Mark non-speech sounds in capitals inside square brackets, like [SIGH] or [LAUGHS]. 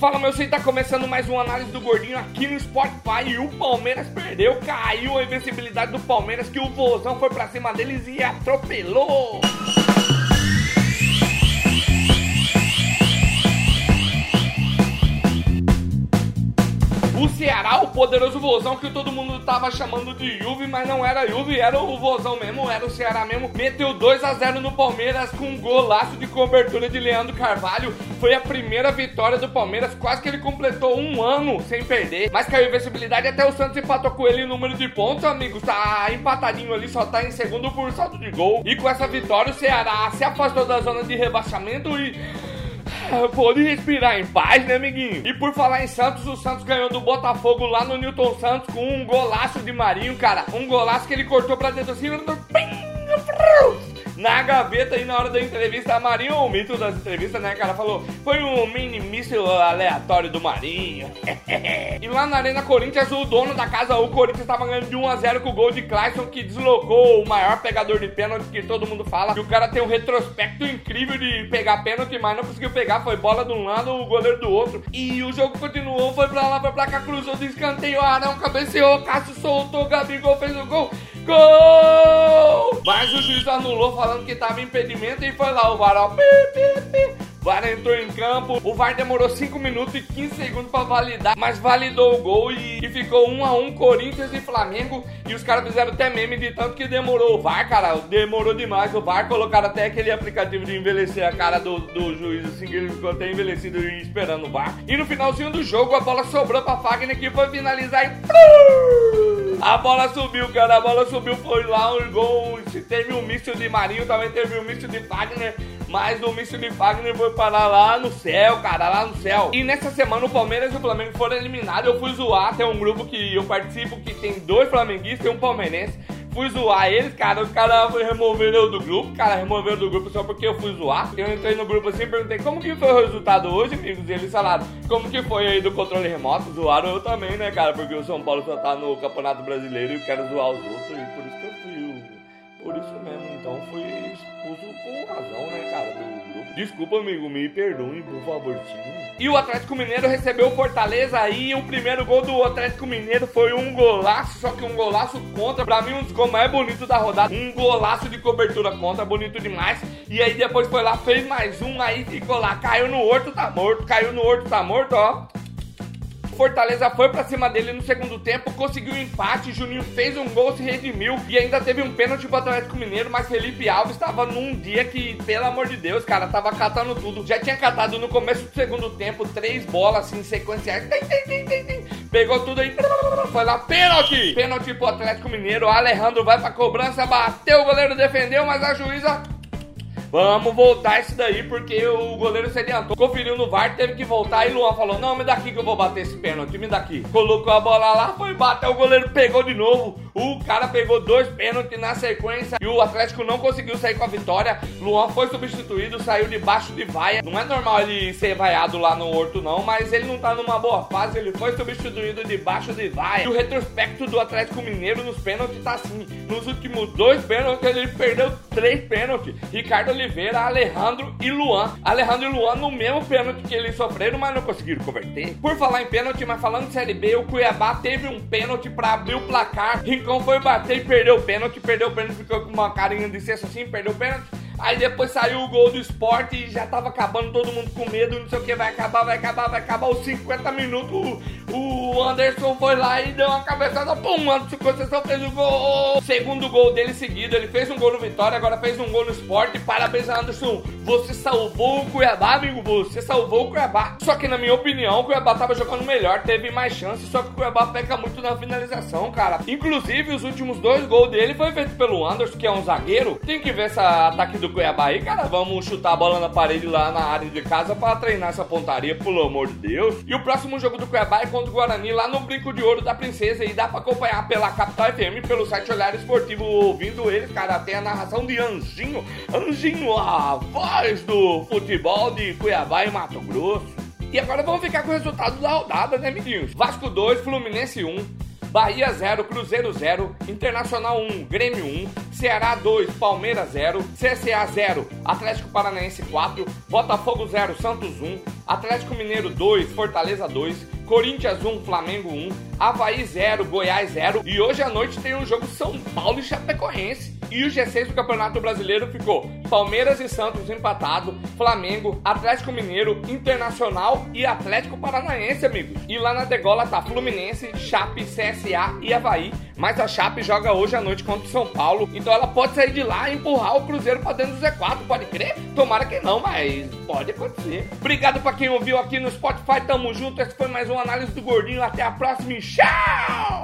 Fala meu, você tá começando mais uma análise do Gordinho aqui no Spotify e o Palmeiras perdeu, caiu a invencibilidade do Palmeiras que o Vozão foi pra cima deles e atropelou. Poderoso Vozão que todo mundo tava chamando de Juve, mas não era Juve, era o Vozão mesmo, era o Ceará mesmo. Meteu 2 a 0 no Palmeiras com um golaço de cobertura de Leandro Carvalho. Foi a primeira vitória do Palmeiras, quase que ele completou um ano sem perder. Mas caiu a invencibilidade, até o Santos empatou com ele em número de pontos, amigos. Tá empatadinho ali, só tá em segundo por saldo de gol. E com essa vitória, o Ceará se afastou da zona de rebaixamento e Pode respirar em paz, né, amiguinho? E por falar em Santos, o Santos ganhou do Botafogo lá no Newton Santos com um golaço de Marinho, cara. Um golaço que ele cortou pra dentro assim na gaveta e na hora da entrevista, a Marinho, o mito das entrevistas, né, cara, falou, foi um mini míssil aleatório do Marinho. [LAUGHS] e lá na Arena Corinthians, o dono da casa, o Corinthians, tava ganhando de 1 a 0 com o gol de Clayson, que deslocou o maior pegador de pênalti que todo mundo fala. E o cara tem um retrospecto incrível de pegar pênalti, mas não conseguiu pegar, foi bola de um lado, o goleiro do outro. E o jogo continuou, foi pra lá, foi pra cá, cruzou do escanteio, Arão cabeceou, Cássio soltou, Gabigol fez o gol. Gol! Mas o juiz anulou falando que tava impedimento e foi lá o VAR, ó. VAR entrou em campo, o VAR demorou 5 minutos e 15 segundos para validar, mas validou o gol e, e ficou 1 um a 1 um, Corinthians e Flamengo. E os caras fizeram até meme de tanto que demorou o VAR, cara. Demorou demais o VAR. Colocaram até aquele aplicativo de envelhecer a cara do, do juiz, assim, que ele ficou até envelhecido esperando o VAR. E no finalzinho do jogo, a bola sobrou pra Fagner que foi finalizar e. A bola subiu, cara. A bola subiu, foi lá um gol. Teve um míssil de Marinho, também teve um míssil de Fagner. Mas o míssil de Fagner foi parar lá no céu, cara, lá no céu. E nessa semana o Palmeiras e o Flamengo foram eliminados. Eu fui zoar, tem um grupo que eu participo que tem dois flamenguistas e um palmeirense fui zoar eles, cara, os caras removeram eu do grupo, cara, removeram do grupo só porque eu fui zoar. Eu entrei no grupo assim e perguntei como que foi o resultado hoje, amigos, e eles falaram, como que foi aí do controle remoto? Zoaram eu também, né, cara, porque o São Paulo só tá no Campeonato Brasileiro e eu quero zoar os outros, e por isso que eu fui, por isso mesmo, então fui expulso com razão, né, cara, do grupo. Desculpa, amigo, me perdoem, por favor, sim. E o Atlético Mineiro recebeu o Fortaleza e o primeiro gol do Atlético Mineiro foi um golaço, só que um golaço contra. Pra mim, um dos gols mais bonitos da rodada. Um golaço de cobertura contra, bonito demais. E aí depois foi lá, fez mais um, aí ficou lá, caiu no horto, tá morto, caiu no horto, tá morto, ó. Fortaleza foi pra cima dele no segundo tempo, conseguiu um empate, Juninho fez um gol, se redimiu e ainda teve um pênalti pro Atlético Mineiro, mas Felipe Alves estava num dia que, pelo amor de Deus, cara, tava catando tudo. Já tinha catado no começo do segundo tempo três bolas assim sequenciais. Tem, tem, tem. Pegou tudo aí, foi lá, pênalti! Pênalti pro Atlético Mineiro, Alejandro vai pra cobrança, bateu, o goleiro defendeu, mas a juíza Vamos voltar isso daí porque o goleiro se adiantou. Conferiu no VAR, teve que voltar e Luan falou: Não, me daqui que eu vou bater esse pênalti, me daqui. Colocou a bola lá, foi bater, o goleiro pegou de novo. O cara pegou dois pênaltis na sequência e o Atlético não conseguiu sair com a vitória. Luan foi substituído, saiu debaixo de vaia. Não é normal ele ser vaiado lá no Horto, não, mas ele não tá numa boa fase. Ele foi substituído debaixo de vaia. E o retrospecto do Atlético Mineiro nos pênaltis tá assim: nos últimos dois pênaltis, ele perdeu três pênaltis. Ricardo Oliveira, Alejandro e Luan. Alejandro e Luan no mesmo pênalti que eles sofreram, mas não conseguiram converter. Por falar em pênalti, mas falando de Série B, o Cuiabá teve um pênalti para abrir o placar. Rincon foi bater e perdeu o pênalti, perdeu o pênalti, ficou com uma carinha de cesto assim, perdeu o pênalti. Aí depois saiu o gol do esporte e já tava acabando todo mundo com medo, não sei o que, vai acabar, vai acabar, vai acabar os 50 minutos. O Anderson foi lá e deu uma cabeçada, pum, Anderson Conceição fez o gol. Segundo gol dele seguido, ele fez um gol no Vitória, agora fez um gol no esporte. Parabéns, Anderson, você salvou o Cuiabá, amigo, você salvou o Cuiabá. Só que na minha opinião, o Cuiabá tava jogando melhor, teve mais chances, só que o Cuiabá peca muito na finalização, cara. Inclusive, os últimos dois gols dele foi feito pelo Anderson, que é um zagueiro. Tem que ver esse ataque do Cuiabá aí, cara. Vamos chutar a bola na parede lá na área de casa para treinar essa pontaria, pelo amor de Deus. E o próximo jogo do Cuiabá é contra o Guarani lá no Brinco de Ouro da Princesa. E dá para acompanhar pela Capital FM, pelo site Olhar Esportivo, ouvindo eles, cara. Tem a narração de Anjinho. Anjinho, a voz do futebol de Cuiabá e Mato Grosso. E agora vamos ficar com o resultado da rodada, né, amiguinhos? Vasco 2, Fluminense 1. Bahia 0, Cruzeiro 0, Internacional 1, Grêmio 1, Ceará 2, Palmeiras 0, CSA 0, Atlético Paranaense 4, Botafogo 0, Santos 1, Atlético Mineiro 2, Fortaleza 2, Corinthians 1, Flamengo 1, Havaí 0, Goiás 0 e hoje à noite tem um jogo São Paulo e Chapecoense. E o G6 do Campeonato Brasileiro ficou Palmeiras e Santos empatado, Flamengo, Atlético Mineiro, Internacional e Atlético Paranaense, amigos. E lá na degola tá Fluminense, Chape, CSA e Havaí. Mas a Chape joga hoje à noite contra o São Paulo, então ela pode sair de lá e empurrar o Cruzeiro pra dentro do Z4, pode crer? Tomara que não, mas pode acontecer. Obrigado pra quem ouviu aqui no Spotify, tamo junto. Esse foi mais uma análise do Gordinho. Até a próxima e tchau!